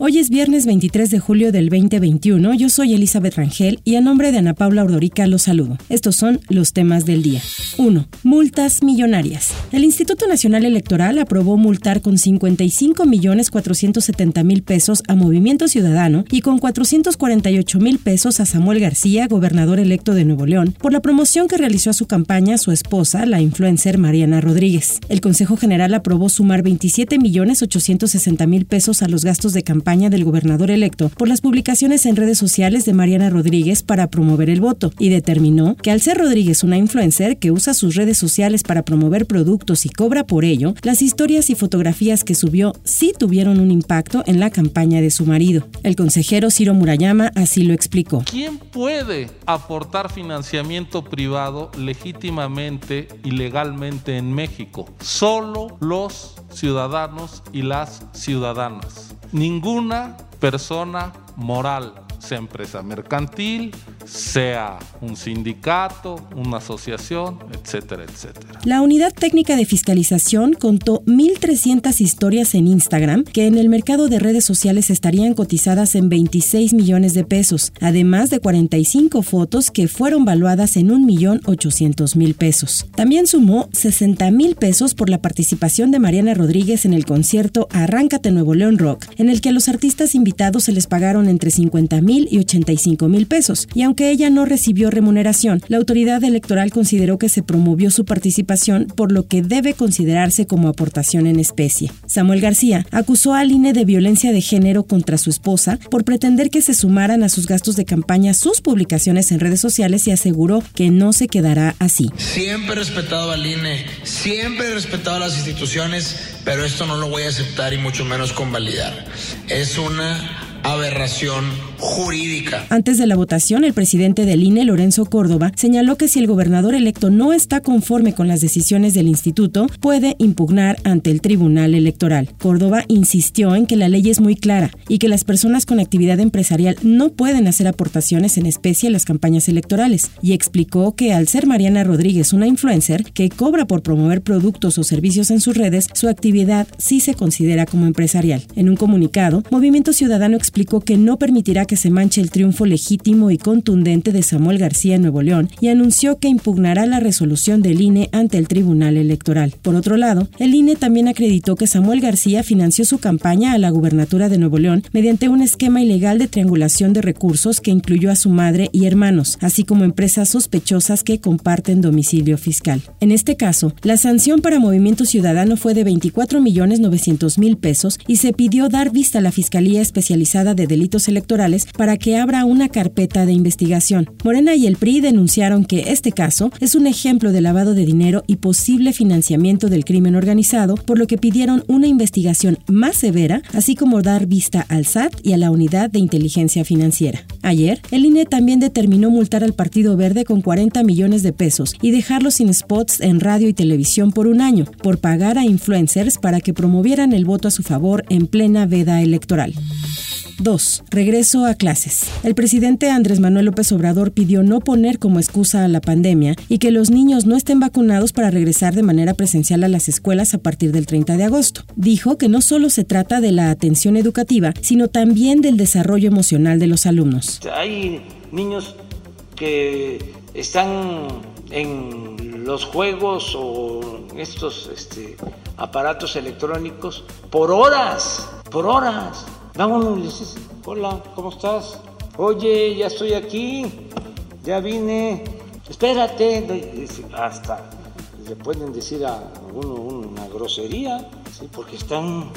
Hoy es viernes 23 de julio del 2021. Yo soy Elizabeth Rangel y a nombre de Ana Paula Ordorica los saludo. Estos son los temas del día. 1. Multas millonarias. El Instituto Nacional Electoral aprobó multar con 55 millones 470 mil pesos a Movimiento Ciudadano y con 448 mil pesos a Samuel García, gobernador electo de Nuevo León, por la promoción que realizó a su campaña su esposa, la influencer Mariana Rodríguez. El Consejo General aprobó sumar 27 millones 860 mil pesos a los gastos de campaña del gobernador electo por las publicaciones en redes sociales de Mariana Rodríguez para promover el voto y determinó que al ser Rodríguez una influencer que usa sus redes sociales para promover productos y cobra por ello, las historias y fotografías que subió sí tuvieron un impacto en la campaña de su marido. El consejero Ciro Murayama así lo explicó. ¿Quién puede aportar financiamiento privado legítimamente y legalmente en México? Solo los ciudadanos y las ciudadanas. Ninguna persona moral, sea empresa mercantil, sea un sindicato, una asociación, etcétera, etcétera. La Unidad Técnica de Fiscalización contó 1.300 historias en Instagram que en el mercado de redes sociales estarían cotizadas en 26 millones de pesos, además de 45 fotos que fueron valuadas en 1.800.000 pesos. También sumó 60 mil pesos por la participación de Mariana Rodríguez en el concierto Arráncate Nuevo León Rock, en el que a los artistas invitados se les pagaron entre 50 mil y 85 mil pesos, y aunque ella no recibió remuneración, la autoridad electoral consideró que se promovió su participación, por lo que debe considerarse como aportación en especie. Samuel García acusó al INE de violencia de género contra su esposa por pretender que se sumaran a sus gastos de campaña sus publicaciones en redes sociales y aseguró que no se quedará así. Siempre he respetado al INE, siempre he respetado a las instituciones, pero esto no lo voy a aceptar y mucho menos convalidar. Es una aberración jurídica. Antes de la votación, el presidente del INE, Lorenzo Córdoba, señaló que si el gobernador electo no está conforme con las decisiones del instituto, puede impugnar ante el Tribunal Electoral. Córdoba insistió en que la ley es muy clara y que las personas con actividad empresarial no pueden hacer aportaciones en especie a las campañas electorales y explicó que al ser Mariana Rodríguez una influencer que cobra por promover productos o servicios en sus redes, su actividad sí se considera como empresarial. En un comunicado, Movimiento Ciudadano explicó que no permitirá que se manche el triunfo legítimo y contundente de Samuel García en Nuevo León y anunció que impugnará la resolución del INE ante el Tribunal Electoral. Por otro lado, el INE también acreditó que Samuel García financió su campaña a la gubernatura de Nuevo León mediante un esquema ilegal de triangulación de recursos que incluyó a su madre y hermanos, así como empresas sospechosas que comparten domicilio fiscal. En este caso, la sanción para Movimiento Ciudadano fue de 24 millones 900 mil pesos y se pidió dar vista a la Fiscalía Especializada de Delitos Electorales para que abra una carpeta de investigación. Morena y el PRI denunciaron que este caso es un ejemplo de lavado de dinero y posible financiamiento del crimen organizado, por lo que pidieron una investigación más severa, así como dar vista al SAT y a la Unidad de Inteligencia Financiera. Ayer, el INE también determinó multar al Partido Verde con 40 millones de pesos y dejarlo sin spots en radio y televisión por un año, por pagar a influencers para que promovieran el voto a su favor en plena veda electoral. 2. Regreso a clases. El presidente Andrés Manuel López Obrador pidió no poner como excusa a la pandemia y que los niños no estén vacunados para regresar de manera presencial a las escuelas a partir del 30 de agosto. Dijo que no solo se trata de la atención educativa, sino también del desarrollo emocional de los alumnos. Hay niños que están en los juegos o estos este, aparatos electrónicos por horas, por horas Vámonos, dices, hola, ¿cómo estás? Oye, ya estoy aquí, ya vine, espérate. Hasta le pueden decir a uno una grosería, porque están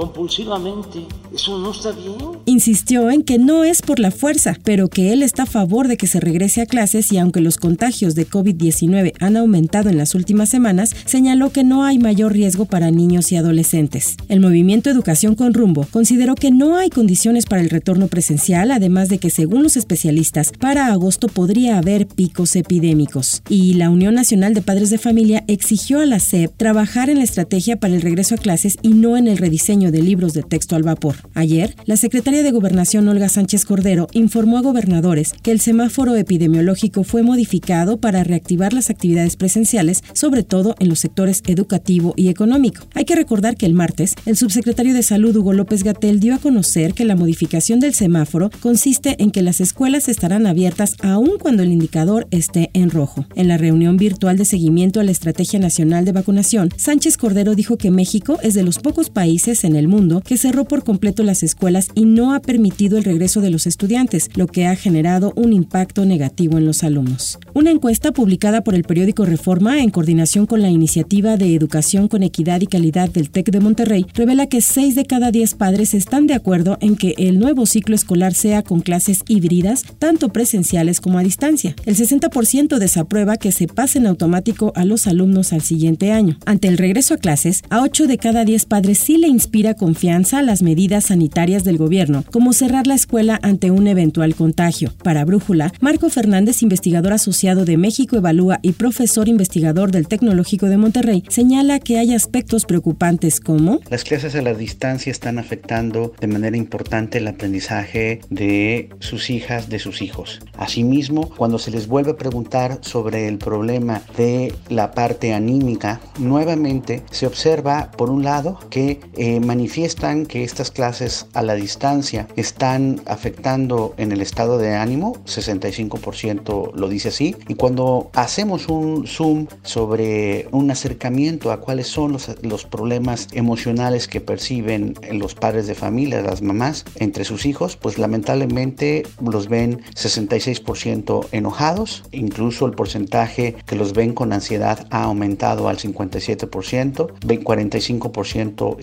compulsivamente. Eso no está bien. Insistió en que no es por la fuerza, pero que él está a favor de que se regrese a clases y aunque los contagios de COVID-19 han aumentado en las últimas semanas, señaló que no hay mayor riesgo para niños y adolescentes. El movimiento Educación con Rumbo consideró que no hay condiciones para el retorno presencial, además de que según los especialistas, para agosto podría haber picos epidémicos. Y la Unión Nacional de Padres de Familia exigió a la SEP trabajar en la estrategia para el regreso a clases y no en el rediseño de libros de texto al vapor. Ayer, la secretaria de Gobernación Olga Sánchez Cordero informó a gobernadores que el semáforo epidemiológico fue modificado para reactivar las actividades presenciales, sobre todo en los sectores educativo y económico. Hay que recordar que el martes, el subsecretario de Salud Hugo López Gatel dio a conocer que la modificación del semáforo consiste en que las escuelas estarán abiertas aún cuando el indicador esté en rojo. En la reunión virtual de seguimiento a la Estrategia Nacional de Vacunación, Sánchez Cordero dijo que México es de los pocos países en el mundo que cerró por completo las escuelas y no ha permitido el regreso de los estudiantes, lo que ha generado un impacto negativo en los alumnos. Una encuesta publicada por el periódico Reforma en coordinación con la iniciativa de Educación con Equidad y Calidad del TEC de Monterrey revela que 6 de cada 10 padres están de acuerdo en que el nuevo ciclo escolar sea con clases híbridas, tanto presenciales como a distancia. El 60% desaprueba que se pasen automático a los alumnos al siguiente año. Ante el regreso a clases, a 8 de cada 10 padres sí le inspira confianza a las medidas sanitarias del gobierno, como cerrar la escuela ante un eventual contagio. Para Brújula, Marco Fernández, investigador asociado de México Evalúa y profesor investigador del Tecnológico de Monterrey, señala que hay aspectos preocupantes como las clases a la distancia están afectando de manera importante el aprendizaje de sus hijas, de sus hijos. Asimismo, cuando se les vuelve a preguntar sobre el problema de la parte anímica, nuevamente se observa, por un lado, que eh, manifiestan que estas clases a la distancia están afectando en el estado de ánimo, 65% lo dice así, y cuando hacemos un zoom sobre un acercamiento a cuáles son los, problemas emocionales que perciben los padres de familia, las mamás, entre sus hijos, pues lamentablemente los ven 66% enojados, incluso el porcentaje que los ven con ansiedad ha aumentado al 57%, 45%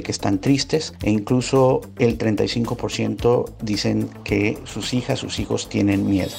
que están tristes e incluso el 35% dicen que sus hijas, sus hijos tienen miedo.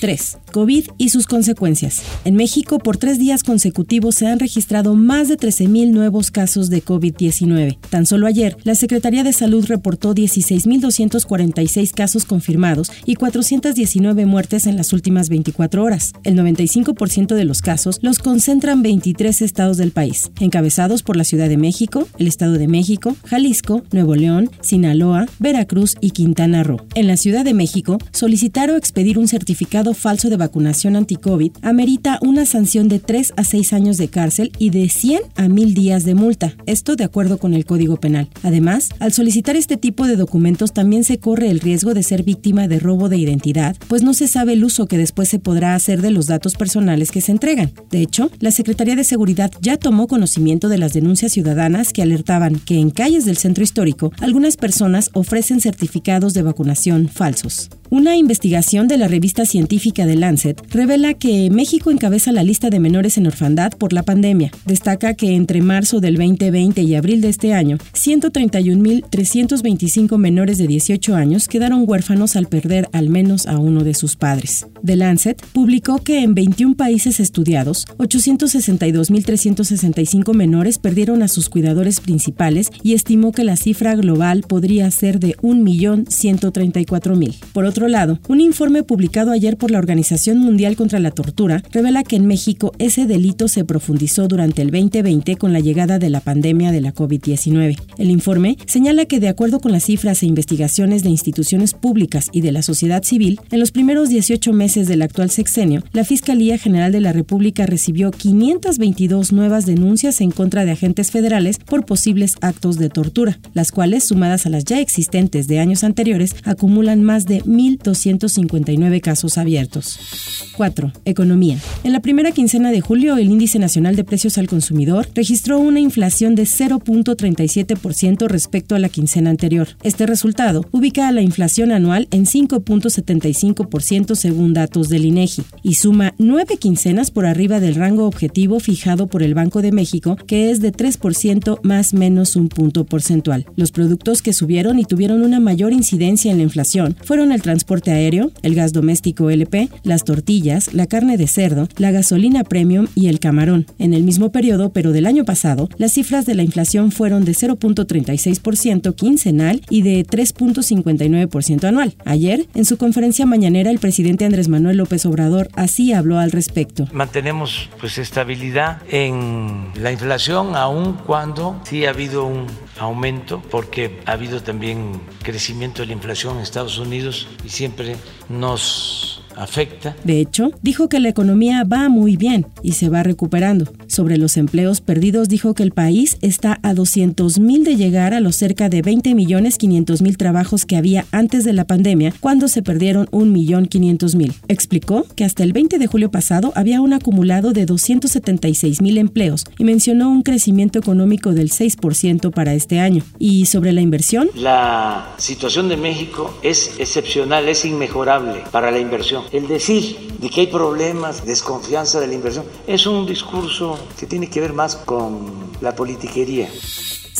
3. COVID y sus consecuencias. En México, por tres días consecutivos se han registrado más de 13.000 nuevos casos de COVID-19. Tan solo ayer, la Secretaría de Salud reportó 16.246 casos confirmados y 419 muertes en las últimas 24 horas. El 95% de los casos los concentran 23 estados del país, encabezados por la Ciudad de México, el Estado de México, Jalisco, Nuevo León, Sinaloa, Veracruz y Quintana Roo. En la Ciudad de México, solicitar o expedir un certificado falso de vacunación anti-COVID amerita una sanción de 3 a 6 años de cárcel y de 100 a 1000 días de multa, esto de acuerdo con el Código Penal. Además, al solicitar este tipo de documentos también se corre el riesgo de ser víctima de robo de identidad, pues no se sabe el uso que después se podrá hacer de los datos personales que se entregan. De hecho, la Secretaría de Seguridad ya tomó conocimiento de las denuncias ciudadanas que alertaban que en calles del centro histórico algunas personas ofrecen certificados de vacunación falsos. Una investigación de la revista científica de Lancet revela que México encabeza la lista de menores en orfandad por la pandemia. Destaca que entre marzo del 2020 y abril de este año, 131.325 menores de 18 años quedaron huérfanos al perder al menos a uno de sus padres. The Lancet publicó que en 21 países estudiados, 862.365 menores perdieron a sus cuidadores principales y estimó que la cifra global podría ser de 1.134.000. Por otro lado, un informe publicado ayer por la Organización Mundial contra la Tortura revela que en México ese delito se profundizó durante el 2020 con la llegada de la pandemia de la COVID-19. El informe señala que de acuerdo con las cifras e investigaciones de instituciones públicas y de la sociedad civil, en los primeros 18 meses del actual sexenio, la Fiscalía General de la República recibió 522 nuevas denuncias en contra de agentes federales por posibles actos de tortura, las cuales, sumadas a las ya existentes de años anteriores, acumulan más de 1.259 casos abiertos. 4. Economía. En la primera quincena de julio, el Índice Nacional de Precios al Consumidor registró una inflación de 0.37% respecto a la quincena anterior. Este resultado ubica a la inflación anual en 5.75% según datos del INEGI y suma nueve quincenas por arriba del rango objetivo fijado por el Banco de México, que es de 3% más menos un punto porcentual. Los productos que subieron y tuvieron una mayor incidencia en la inflación fueron el transporte aéreo, el gas doméstico LP, las tortillas, la carne de cerdo, la gasolina premium y el camarón. En el mismo periodo, pero del año pasado, las cifras de la inflación fueron de 0.36% quincenal y de 3.59% anual. Ayer, en su conferencia mañanera, el presidente Andrés Manuel López Obrador así habló al respecto. Mantenemos pues estabilidad en la inflación, aun cuando sí ha habido un aumento, porque ha habido también crecimiento de la inflación en Estados Unidos y siempre nos afecta. De hecho, dijo que la economía va muy bien y se va recuperando. Sobre los empleos perdidos, dijo que el país está a 200 mil de llegar a los cerca de 20 millones 500 mil trabajos que había antes de la pandemia, cuando se perdieron un millón 500 mil. Explicó que hasta el 20 de julio pasado había un acumulado de 276 mil empleos y mencionó un crecimiento económico del 6% para este año. Y sobre la inversión, la situación de México es excepcional, es inmejorable para la inversión el decir de que hay problemas, desconfianza de la inversión, es un discurso que tiene que ver más con la politiquería.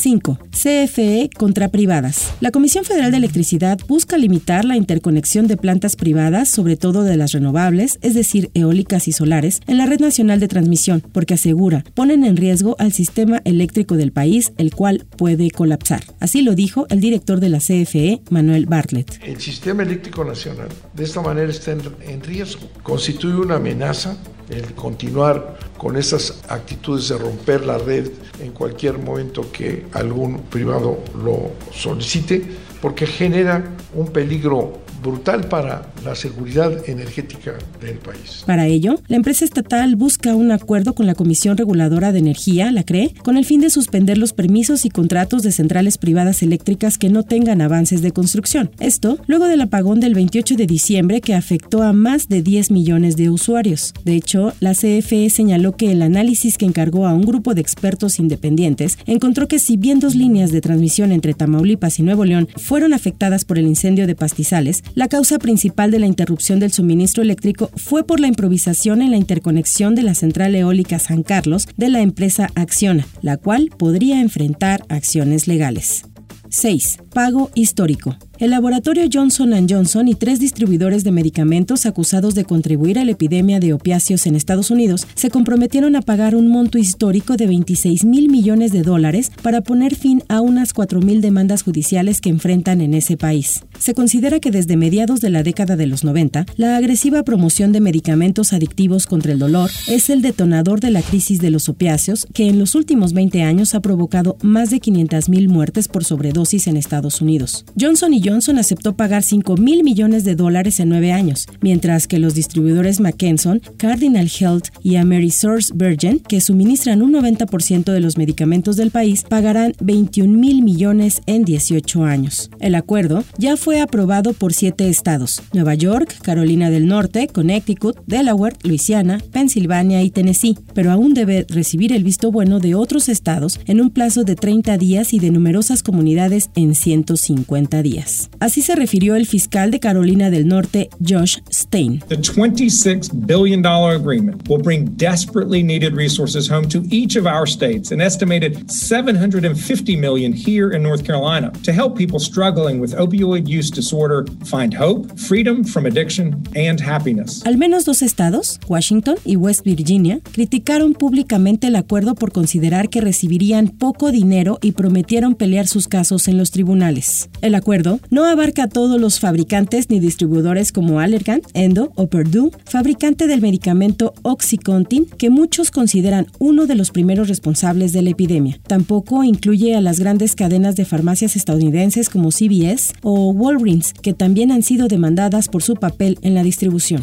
5. CFE contra privadas. La Comisión Federal de Electricidad busca limitar la interconexión de plantas privadas, sobre todo de las renovables, es decir, eólicas y solares, en la red nacional de transmisión, porque asegura, ponen en riesgo al sistema eléctrico del país, el cual puede colapsar. Así lo dijo el director de la CFE, Manuel Bartlett. El sistema eléctrico nacional de esta manera está en riesgo. Constituye una amenaza el continuar con esas actitudes de romper la red en cualquier momento que algún privado lo solicite, porque genera un peligro brutal para la seguridad energética del país. Para ello, la empresa estatal busca un acuerdo con la Comisión Reguladora de Energía, la CRE, con el fin de suspender los permisos y contratos de centrales privadas eléctricas que no tengan avances de construcción. Esto luego del apagón del 28 de diciembre que afectó a más de 10 millones de usuarios. De hecho, la CFE señaló que el análisis que encargó a un grupo de expertos independientes encontró que si bien dos líneas de transmisión entre Tamaulipas y Nuevo León fueron afectadas por el incendio de pastizales, la causa principal de la interrupción del suministro eléctrico fue por la improvisación en la interconexión de la central eólica San Carlos de la empresa Acciona, la cual podría enfrentar acciones legales. 6. Pago histórico. El laboratorio Johnson Johnson y tres distribuidores de medicamentos acusados de contribuir a la epidemia de opiáceos en Estados Unidos se comprometieron a pagar un monto histórico de 26 mil millones de dólares para poner fin a unas 4 mil demandas judiciales que enfrentan en ese país. Se considera que desde mediados de la década de los 90, la agresiva promoción de medicamentos adictivos contra el dolor es el detonador de la crisis de los opiáceos que en los últimos 20 años ha provocado más de 500 mil muertes por sobredosis en Estados Unidos. Johnson y Johnson aceptó pagar 5 mil millones de dólares en nueve años, mientras que los distribuidores McKesson, Cardinal Health y Amerisource Virgin, que suministran un 90% de los medicamentos del país, pagarán 21 mil millones en 18 años. El acuerdo ya fue aprobado por siete estados, Nueva York, Carolina del Norte, Connecticut, Delaware, Luisiana, Pensilvania y Tennessee, pero aún debe recibir el visto bueno de otros estados en un plazo de 30 días y de numerosas comunidades en 150 días. Así se refirió el fiscal de Carolina del Norte, Josh Stein. The $26 billion agreement will bring desperately needed resources home to each of our states, an estimated 750 million here in North Carolina, to help people struggling with opioid use disorder find hope, freedom from addiction, and happiness. Al menos dos estados, Washington y West Virginia, criticaron públicamente el acuerdo por considerar que recibirían poco dinero y prometieron pelear sus casos en los tribunales. El acuerdo no abarca a todos los fabricantes ni distribuidores como Allergan, Endo o Purdue, fabricante del medicamento Oxycontin, que muchos consideran uno de los primeros responsables de la epidemia. Tampoco incluye a las grandes cadenas de farmacias estadounidenses como CVS o Walgreens, que también han sido demandadas por su papel en la distribución.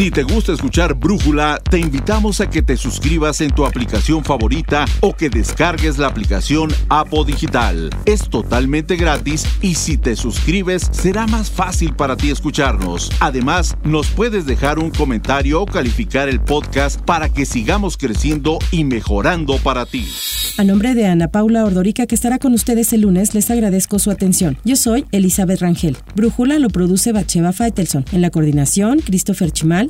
Si te gusta escuchar Brújula, te invitamos a que te suscribas en tu aplicación favorita o que descargues la aplicación Apo Digital. Es totalmente gratis y si te suscribes será más fácil para ti escucharnos. Además, nos puedes dejar un comentario o calificar el podcast para que sigamos creciendo y mejorando para ti. A nombre de Ana Paula Ordorica, que estará con ustedes el lunes, les agradezco su atención. Yo soy Elizabeth Rangel. Brújula lo produce Bacheva Faitelson. En la coordinación, Christopher Chimal